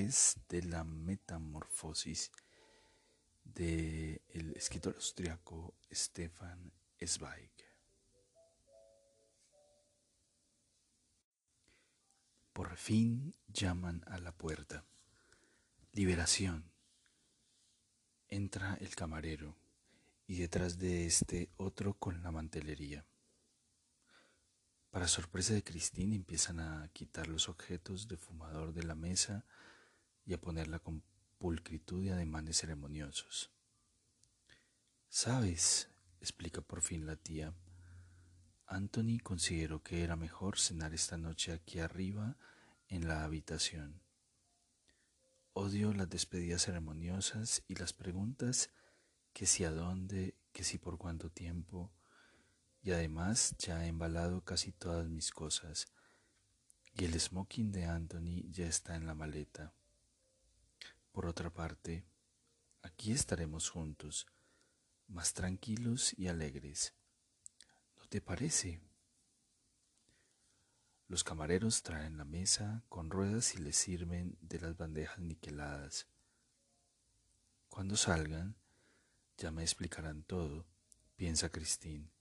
De la metamorfosis del el escritor austriaco Stefan Zweig. Por fin llaman a la puerta. Liberación. Entra el camarero y detrás de este otro con la mantelería. Para sorpresa de Cristín empiezan a quitar los objetos de fumador de la mesa y a ponerla con pulcritud y ademanes ceremoniosos. Sabes, explica por fin la tía, Anthony consideró que era mejor cenar esta noche aquí arriba en la habitación. Odio las despedidas ceremoniosas y las preguntas que si a dónde, que si por cuánto tiempo, y además ya he embalado casi todas mis cosas, y el smoking de Anthony ya está en la maleta. Por otra parte, aquí estaremos juntos, más tranquilos y alegres. ¿No te parece? Los camareros traen la mesa con ruedas y les sirven de las bandejas niqueladas. Cuando salgan, ya me explicarán todo, piensa Cristín,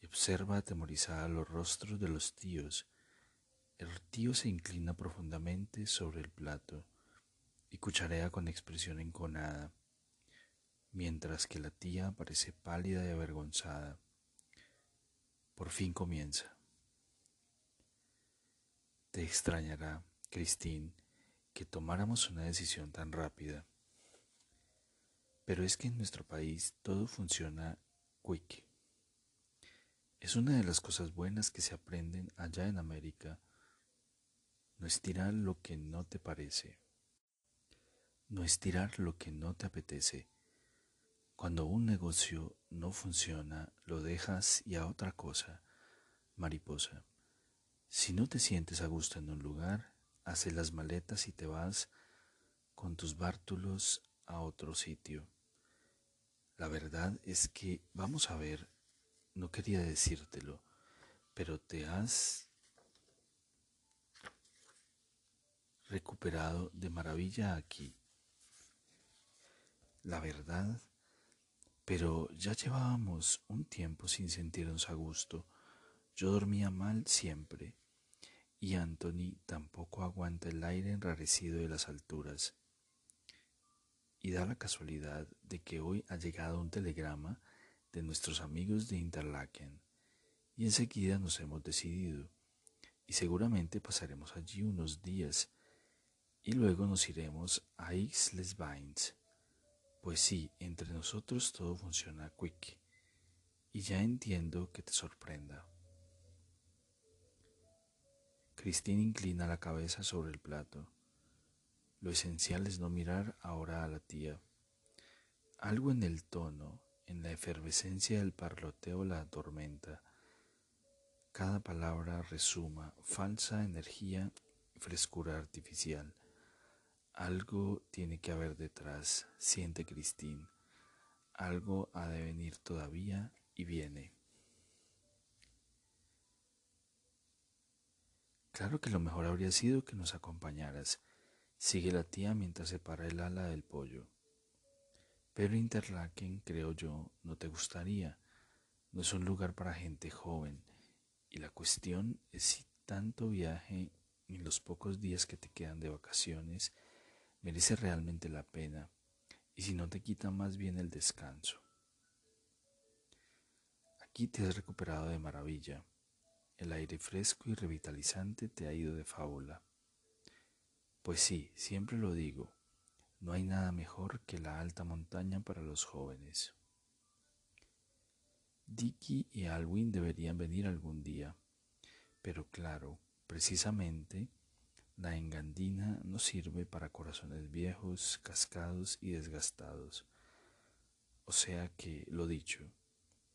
y observa atemorizada los rostros de los tíos. El tío se inclina profundamente sobre el plato y cucharea con expresión enconada, mientras que la tía parece pálida y avergonzada. Por fin comienza. Te extrañará, Christine, que tomáramos una decisión tan rápida. Pero es que en nuestro país todo funciona quick. Es una de las cosas buenas que se aprenden allá en América. No estirar lo que no te parece. No estirar lo que no te apetece. Cuando un negocio no funciona, lo dejas y a otra cosa, mariposa. Si no te sientes a gusto en un lugar, hace las maletas y te vas con tus bártulos a otro sitio. La verdad es que, vamos a ver, no quería decírtelo, pero te has recuperado de maravilla aquí. La verdad, pero ya llevábamos un tiempo sin sentirnos a gusto yo dormía mal siempre, y Anthony tampoco aguanta el aire enrarecido de las alturas. Y da la casualidad de que hoy ha llegado un telegrama de nuestros amigos de Interlaken, y enseguida nos hemos decidido, y seguramente pasaremos allí unos días, y luego nos iremos a Ix-les-Bains. Pues sí, entre nosotros todo funciona quick, y ya entiendo que te sorprenda. Cristina inclina la cabeza sobre el plato. Lo esencial es no mirar ahora a la tía. Algo en el tono, en la efervescencia del parloteo la atormenta. Cada palabra resuma falsa energía y frescura artificial. Algo tiene que haber detrás, siente Cristín. Algo ha de venir todavía y viene. Claro que lo mejor habría sido que nos acompañaras. Sigue la tía mientras separa el ala del pollo. Pero Interlaken, creo yo, no te gustaría. No es un lugar para gente joven. Y la cuestión es si tanto viaje en los pocos días que te quedan de vacaciones merece realmente la pena y si no te quita más bien el descanso. Aquí te has recuperado de maravilla. El aire fresco y revitalizante te ha ido de fábula. Pues sí, siempre lo digo, no hay nada mejor que la alta montaña para los jóvenes. Dicky y Alwin deberían venir algún día. Pero claro, precisamente, la engandina no sirve para corazones viejos, cascados y desgastados. O sea que, lo dicho,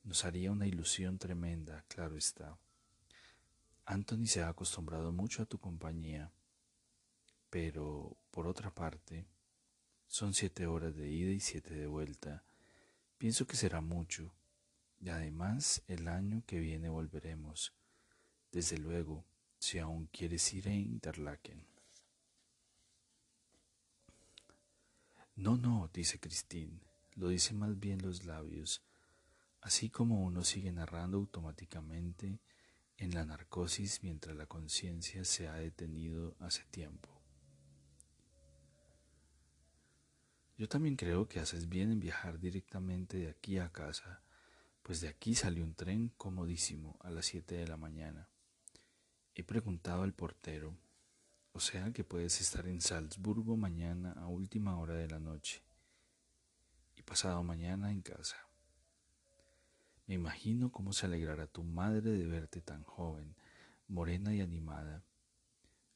nos haría una ilusión tremenda, claro está. Anthony se ha acostumbrado mucho a tu compañía, pero, por otra parte, son siete horas de ida y siete de vuelta. Pienso que será mucho. Y además, el año que viene volveremos. Desde luego, si aún quieres ir a Interlaken. No, no, dice Christine, lo dice más bien los labios, así como uno sigue narrando automáticamente en la narcosis mientras la conciencia se ha detenido hace tiempo. Yo también creo que haces bien en viajar directamente de aquí a casa, pues de aquí salió un tren comodísimo a las siete de la mañana. He preguntado al portero, o sea que puedes estar en Salzburgo mañana a última hora de la noche y pasado mañana en casa. Me imagino cómo se alegrará tu madre de verte tan joven, morena y animada.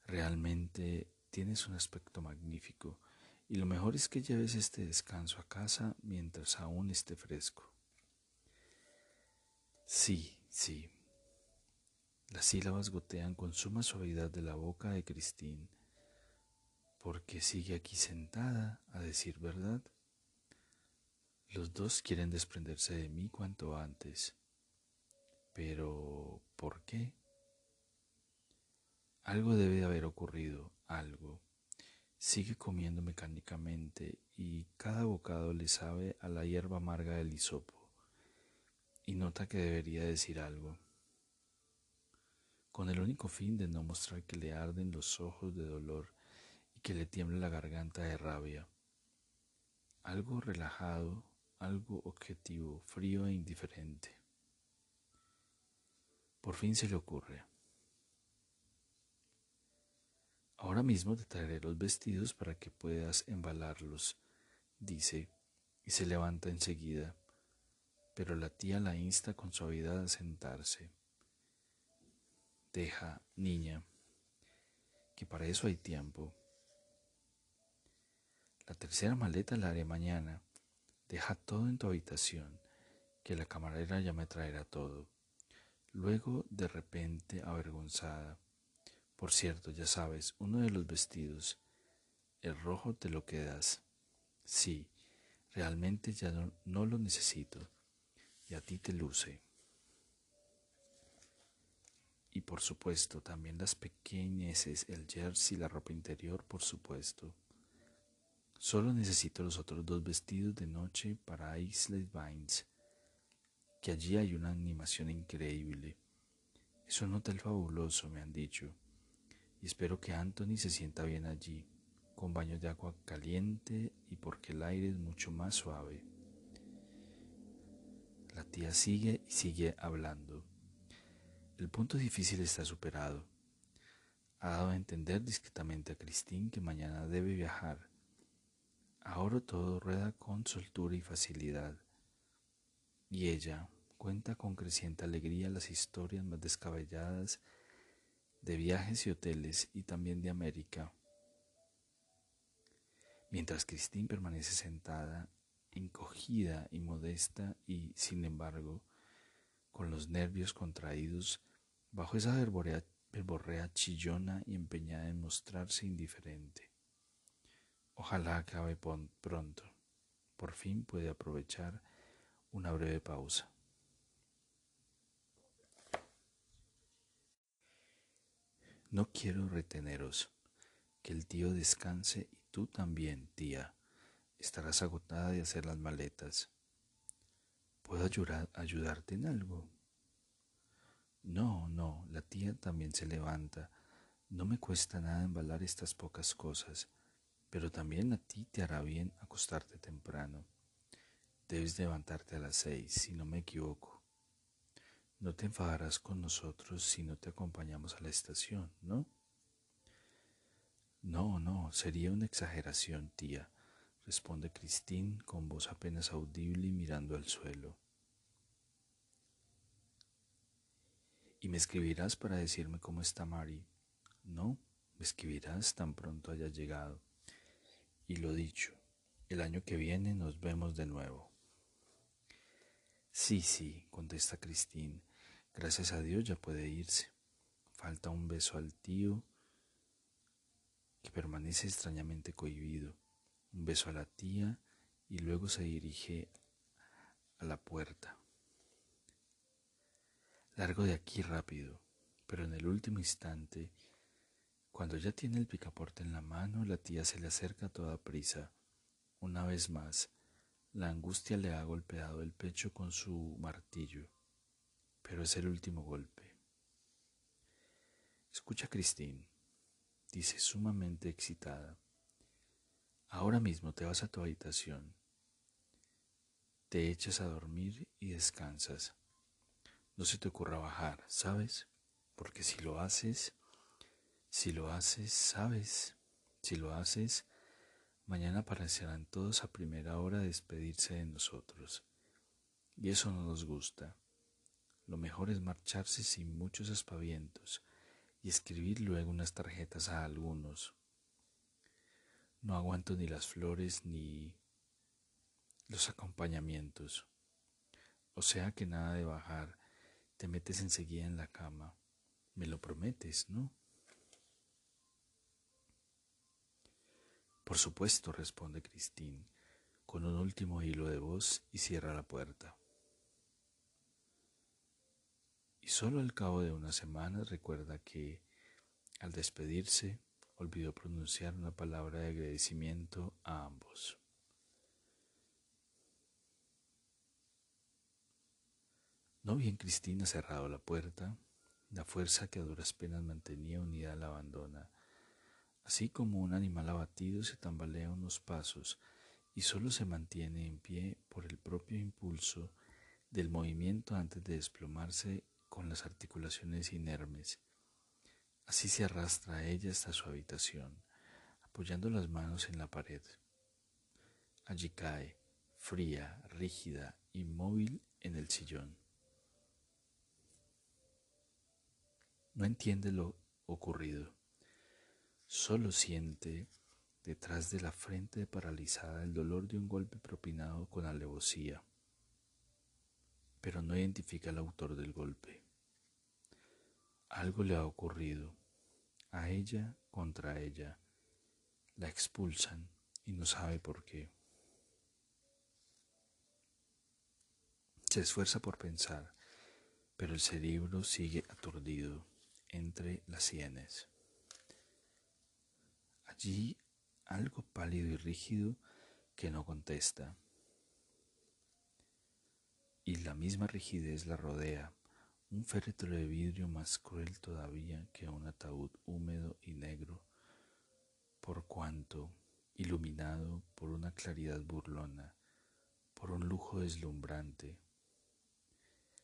Realmente tienes un aspecto magnífico y lo mejor es que lleves este descanso a casa mientras aún esté fresco. Sí, sí. Las sílabas gotean con suma suavidad de la boca de Christine, porque sigue aquí sentada, a decir verdad. Los dos quieren desprenderse de mí cuanto antes. Pero, ¿por qué? Algo debe de haber ocurrido, algo. Sigue comiendo mecánicamente y cada bocado le sabe a la hierba amarga del hisopo y nota que debería decir algo, con el único fin de no mostrar que le arden los ojos de dolor y que le tiembla la garganta de rabia. Algo relajado algo objetivo, frío e indiferente. Por fin se le ocurre. Ahora mismo te traeré los vestidos para que puedas embalarlos, dice, y se levanta enseguida, pero la tía la insta con suavidad a sentarse. Deja, niña, que para eso hay tiempo. La tercera maleta la haré mañana Deja todo en tu habitación, que la camarera ya me traerá todo. Luego, de repente, avergonzada. Por cierto, ya sabes, uno de los vestidos, el rojo te lo quedas. Sí, realmente ya no, no lo necesito, y a ti te luce. Y por supuesto, también las pequeñeces, el jersey, la ropa interior, por supuesto. Solo necesito los otros dos vestidos de noche para Islet Vines, que allí hay una animación increíble. Es un hotel fabuloso, me han dicho, y espero que Anthony se sienta bien allí, con baños de agua caliente y porque el aire es mucho más suave. La tía sigue y sigue hablando. El punto difícil está superado. Ha dado a entender discretamente a Christine que mañana debe viajar Ahora todo rueda con soltura y facilidad, y ella cuenta con creciente alegría las historias más descabelladas de viajes y hoteles y también de América. Mientras Christine permanece sentada, encogida y modesta y, sin embargo, con los nervios contraídos, bajo esa verborrea chillona y empeñada en mostrarse indiferente. Ojalá acabe pronto. Por fin puede aprovechar una breve pausa. No quiero reteneros. Que el tío descanse y tú también, tía. Estarás agotada de hacer las maletas. ¿Puedo ayudar, ayudarte en algo? No, no, la tía también se levanta. No me cuesta nada embalar estas pocas cosas pero también a ti te hará bien acostarte temprano. Debes levantarte a las seis, si no me equivoco. No te enfadarás con nosotros si no te acompañamos a la estación, ¿no? No, no, sería una exageración, tía, responde Christine con voz apenas audible y mirando al suelo. ¿Y me escribirás para decirme cómo está Mari? No, me escribirás tan pronto haya llegado. Y lo dicho, el año que viene nos vemos de nuevo. Sí, sí, contesta Cristín. Gracias a Dios ya puede irse. Falta un beso al tío que permanece extrañamente cohibido. Un beso a la tía y luego se dirige a la puerta. Largo de aquí rápido, pero en el último instante, cuando ya tiene el picaporte en la mano, la tía se le acerca a toda prisa. Una vez más, la angustia le ha golpeado el pecho con su martillo, pero es el último golpe. Escucha, Cristín, dice sumamente excitada. Ahora mismo te vas a tu habitación, te echas a dormir y descansas. No se te ocurra bajar, ¿sabes? Porque si lo haces, si lo haces, ¿sabes? Si lo haces, Mañana aparecerán todos a primera hora despedirse de nosotros. Y eso no nos gusta. Lo mejor es marcharse sin muchos aspavientos y escribir luego unas tarjetas a algunos. No aguanto ni las flores ni los acompañamientos. O sea que nada de bajar, te metes enseguida en la cama. Me lo prometes, ¿no? Por supuesto, responde Christine, con un último hilo de voz y cierra la puerta. Y solo al cabo de una semana recuerda que, al despedirse, olvidó pronunciar una palabra de agradecimiento a ambos. No bien Cristina cerrado la puerta, la fuerza que a duras penas mantenía unida la abandona Así como un animal abatido se tambalea unos pasos y solo se mantiene en pie por el propio impulso del movimiento antes de desplomarse con las articulaciones inermes. Así se arrastra a ella hasta su habitación, apoyando las manos en la pared. Allí cae, fría, rígida, inmóvil en el sillón. No entiende lo ocurrido. Solo siente detrás de la frente paralizada el dolor de un golpe propinado con alevosía, pero no identifica al autor del golpe. Algo le ha ocurrido, a ella contra ella. La expulsan y no sabe por qué. Se esfuerza por pensar, pero el cerebro sigue aturdido entre las sienes. Allí algo pálido y rígido que no contesta. Y la misma rigidez la rodea, un féretro de vidrio más cruel todavía que un ataúd húmedo y negro, por cuanto, iluminado por una claridad burlona, por un lujo deslumbrante,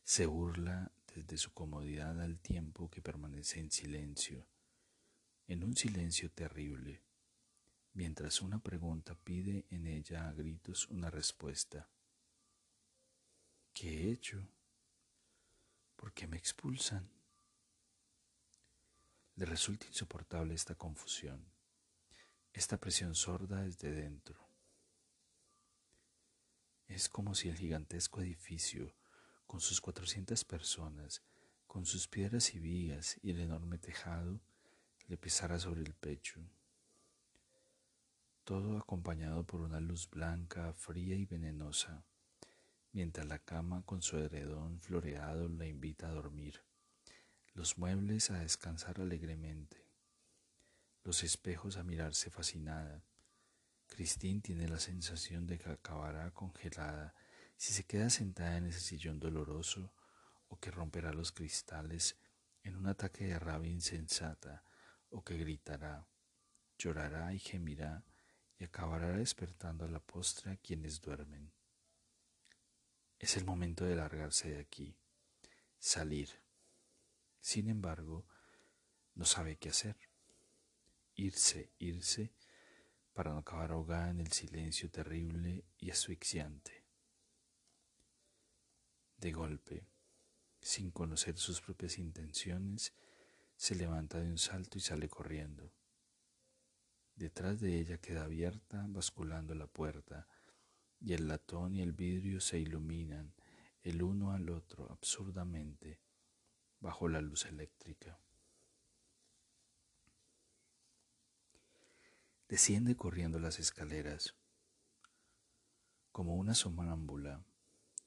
se burla desde su comodidad al tiempo que permanece en silencio en un silencio terrible, mientras una pregunta pide en ella a gritos una respuesta. ¿Qué he hecho? ¿Por qué me expulsan? Le resulta insoportable esta confusión, esta presión sorda desde dentro. Es como si el gigantesco edificio, con sus cuatrocientas personas, con sus piedras y vigas y el enorme tejado, le pesara sobre el pecho. Todo acompañado por una luz blanca, fría y venenosa, mientras la cama con su heredón floreado la invita a dormir, los muebles a descansar alegremente, los espejos a mirarse fascinada. Christine tiene la sensación de que acabará congelada si se queda sentada en ese sillón doloroso o que romperá los cristales en un ataque de rabia insensata o que gritará, llorará y gemirá y acabará despertando a la postre a quienes duermen. Es el momento de largarse de aquí, salir. Sin embargo, no sabe qué hacer. Irse, irse, para no acabar ahogada en el silencio terrible y asfixiante. De golpe, sin conocer sus propias intenciones, se levanta de un salto y sale corriendo. Detrás de ella queda abierta, basculando la puerta, y el latón y el vidrio se iluminan el uno al otro absurdamente bajo la luz eléctrica. Desciende corriendo las escaleras como una somámbula,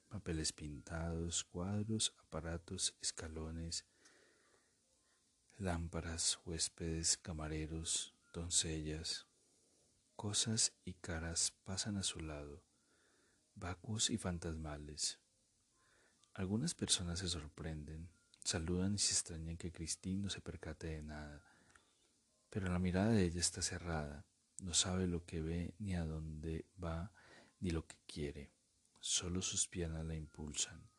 papeles pintados, cuadros, aparatos, escalones, lámparas, huéspedes, camareros, doncellas, cosas y caras pasan a su lado, vacuos y fantasmales. Algunas personas se sorprenden, saludan y se extrañan que Cristín no se percate de nada, pero la mirada de ella está cerrada, no sabe lo que ve ni a dónde va ni lo que quiere, solo sus piernas la impulsan,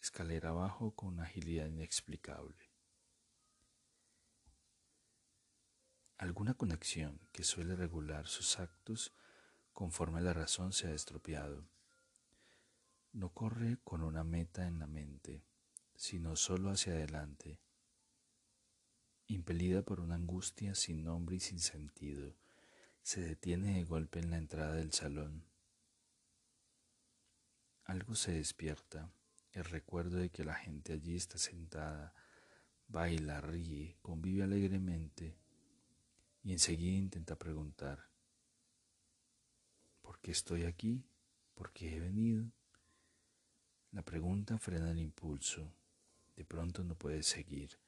escalera abajo con una agilidad inexplicable. alguna conexión que suele regular sus actos conforme la razón se ha estropeado. No corre con una meta en la mente, sino solo hacia adelante, impelida por una angustia sin nombre y sin sentido, se detiene de golpe en la entrada del salón. Algo se despierta, el recuerdo de que la gente allí está sentada, baila, ríe, convive alegremente, y enseguida intenta preguntar, ¿por qué estoy aquí? ¿Por qué he venido? La pregunta frena el impulso, de pronto no puede seguir.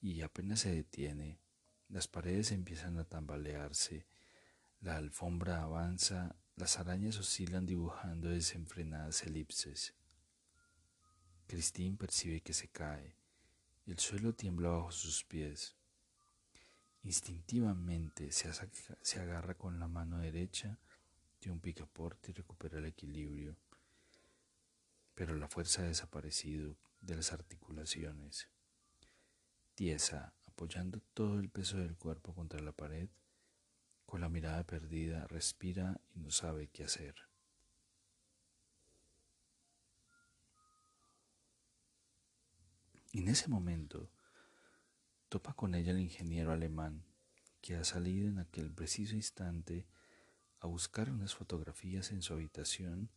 Y apenas se detiene, las paredes empiezan a tambalearse, la alfombra avanza, las arañas oscilan dibujando desenfrenadas elipses. Christine percibe que se cae, el suelo tiembla bajo sus pies. Instintivamente se, agarra con la mano derecha de un picaporte y recupera el equilibrio, pero la fuerza ha desaparecido de las articulaciones. Tiesa, apoyando todo el peso del cuerpo contra la pared, con la mirada perdida, respira y no sabe qué hacer. En ese momento, Topa con ella el ingeniero alemán, que ha salido en aquel preciso instante a buscar unas fotografías en su habitación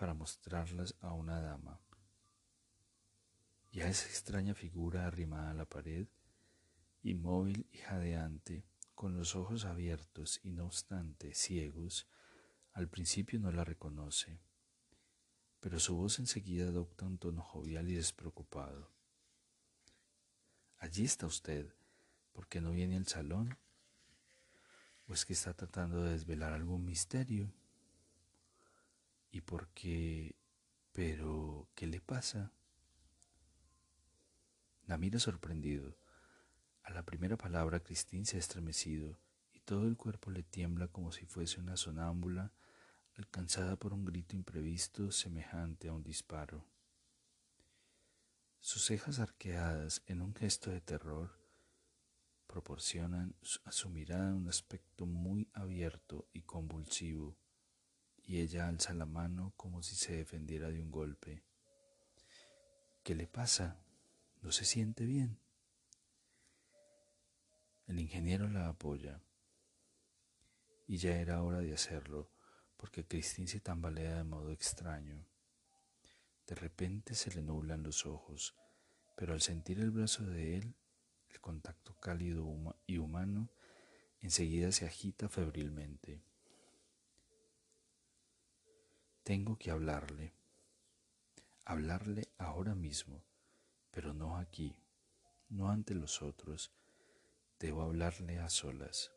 para mostrarlas a una dama. Y a esa extraña figura arrimada a la pared, inmóvil y jadeante, con los ojos abiertos y no obstante ciegos, al principio no la reconoce, pero su voz enseguida adopta un tono jovial y despreocupado. Allí está usted. ¿Por qué no viene al salón? ¿O es que está tratando de desvelar algún misterio? ¿Y por qué? Pero, ¿qué le pasa? La mira sorprendido. A la primera palabra Cristín se ha estremecido y todo el cuerpo le tiembla como si fuese una sonámbula alcanzada por un grito imprevisto semejante a un disparo. Sus cejas arqueadas en un gesto de terror proporcionan a su mirada un aspecto muy abierto y convulsivo, y ella alza la mano como si se defendiera de un golpe. ¿Qué le pasa? ¿No se siente bien? El ingeniero la apoya, y ya era hora de hacerlo, porque Cristín se tambalea de modo extraño. De repente se le nublan los ojos, pero al sentir el brazo de él, el contacto cálido y humano, enseguida se agita febrilmente. Tengo que hablarle, hablarle ahora mismo, pero no aquí, no ante los otros, debo hablarle a solas.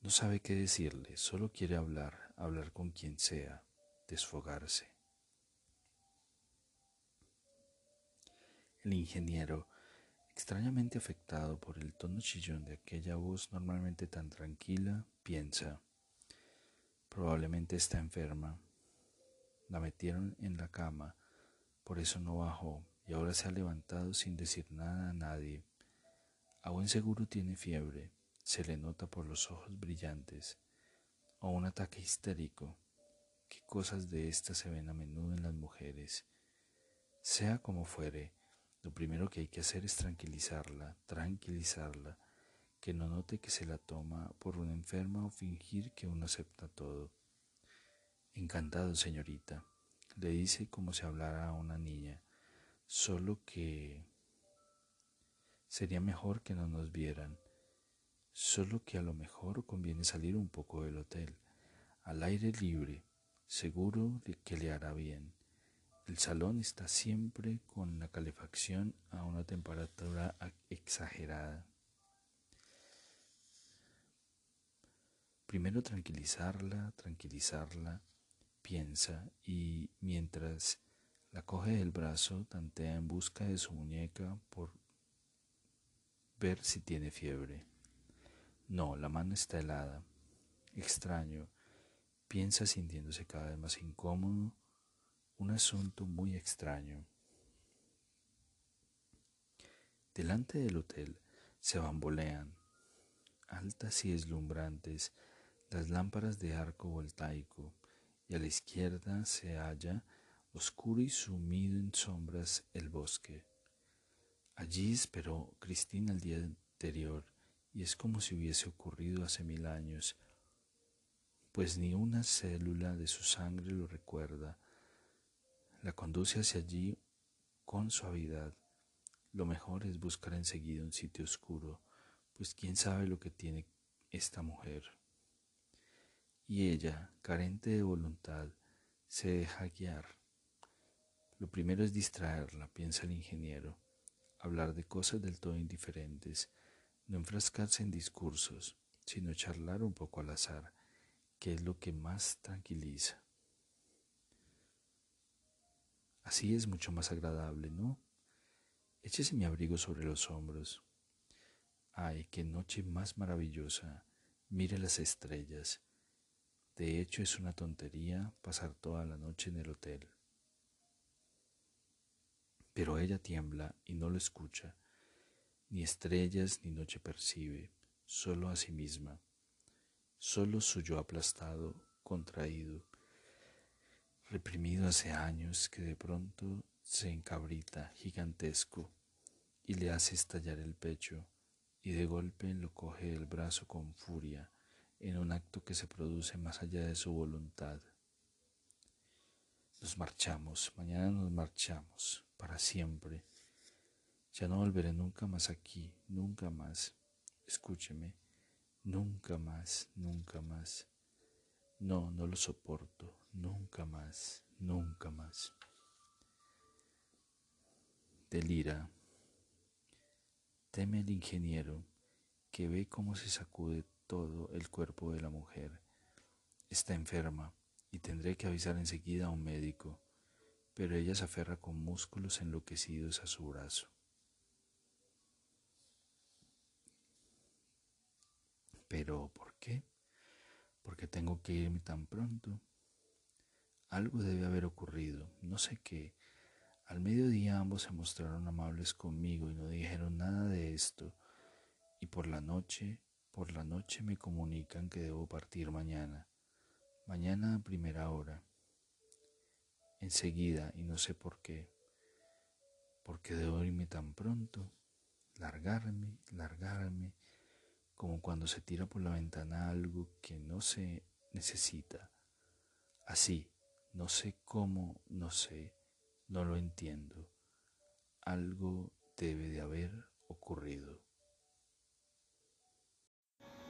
No sabe qué decirle, solo quiere hablar, hablar con quien sea desfogarse. El ingeniero, extrañamente afectado por el tono chillón de aquella voz normalmente tan tranquila, piensa, probablemente está enferma. La metieron en la cama, por eso no bajó y ahora se ha levantado sin decir nada a nadie. A buen seguro tiene fiebre, se le nota por los ojos brillantes, o un ataque histérico. Qué cosas de estas se ven a menudo en las mujeres Sea como fuere, lo primero que hay que hacer es tranquilizarla, tranquilizarla, que no note que se la toma por una enferma o fingir que uno acepta todo. Encantado, señorita, le dice como si hablara a una niña, solo que sería mejor que no nos vieran, solo que a lo mejor conviene salir un poco del hotel, al aire libre, seguro de que le hará bien. El salón está siempre con la calefacción a una temperatura exagerada. Primero tranquilizarla, tranquilizarla, piensa y mientras la coge del brazo tantea en busca de su muñeca por ver si tiene fiebre. No, la mano está helada. Extraño, piensa sintiéndose cada vez más incómodo un asunto muy extraño. Delante del hotel se bambolean, altas y deslumbrantes, las lámparas de arco voltaico, y a la izquierda se halla, oscuro y sumido en sombras, el bosque. Allí esperó Cristina el día anterior, y es como si hubiese ocurrido hace mil años, pues ni una célula de su sangre lo recuerda, la conduce hacia allí con suavidad. Lo mejor es buscar enseguida un sitio oscuro, pues quién sabe lo que tiene esta mujer. Y ella, carente de voluntad, se deja guiar. Lo primero es distraerla, piensa el ingeniero, hablar de cosas del todo indiferentes, no enfrascarse en discursos, sino charlar un poco al azar, que es lo que más tranquiliza. Así es mucho más agradable, ¿no? Échese mi abrigo sobre los hombros. Ay, qué noche más maravillosa. Mire las estrellas. De hecho, es una tontería pasar toda la noche en el hotel. Pero ella tiembla y no lo escucha. Ni estrellas ni noche percibe, solo a sí misma, solo su yo aplastado, contraído, reprimido hace años que de pronto se encabrita gigantesco y le hace estallar el pecho y de golpe lo coge el brazo con furia en un acto que se produce más allá de su voluntad. Nos marchamos, mañana nos marchamos, para siempre. Ya no volveré nunca más aquí, nunca más. Escúcheme, nunca más, nunca más. No, no lo soporto, nunca más, nunca más. Delira. Teme el ingeniero que ve cómo se sacude todo el cuerpo de la mujer. Está enferma y tendré que avisar enseguida a un médico, pero ella se aferra con músculos enloquecidos a su brazo. Pero, ¿por qué? porque tengo que irme tan pronto. Algo debe haber ocurrido, no sé qué. Al mediodía ambos se mostraron amables conmigo y no dijeron nada de esto. Y por la noche, por la noche me comunican que debo partir mañana. Mañana a primera hora. Enseguida, y no sé por qué. Porque debo irme tan pronto. Largarme, largarme como cuando se tira por la ventana algo que no se necesita. Así, no sé cómo, no sé, no lo entiendo. Algo debe de haber ocurrido.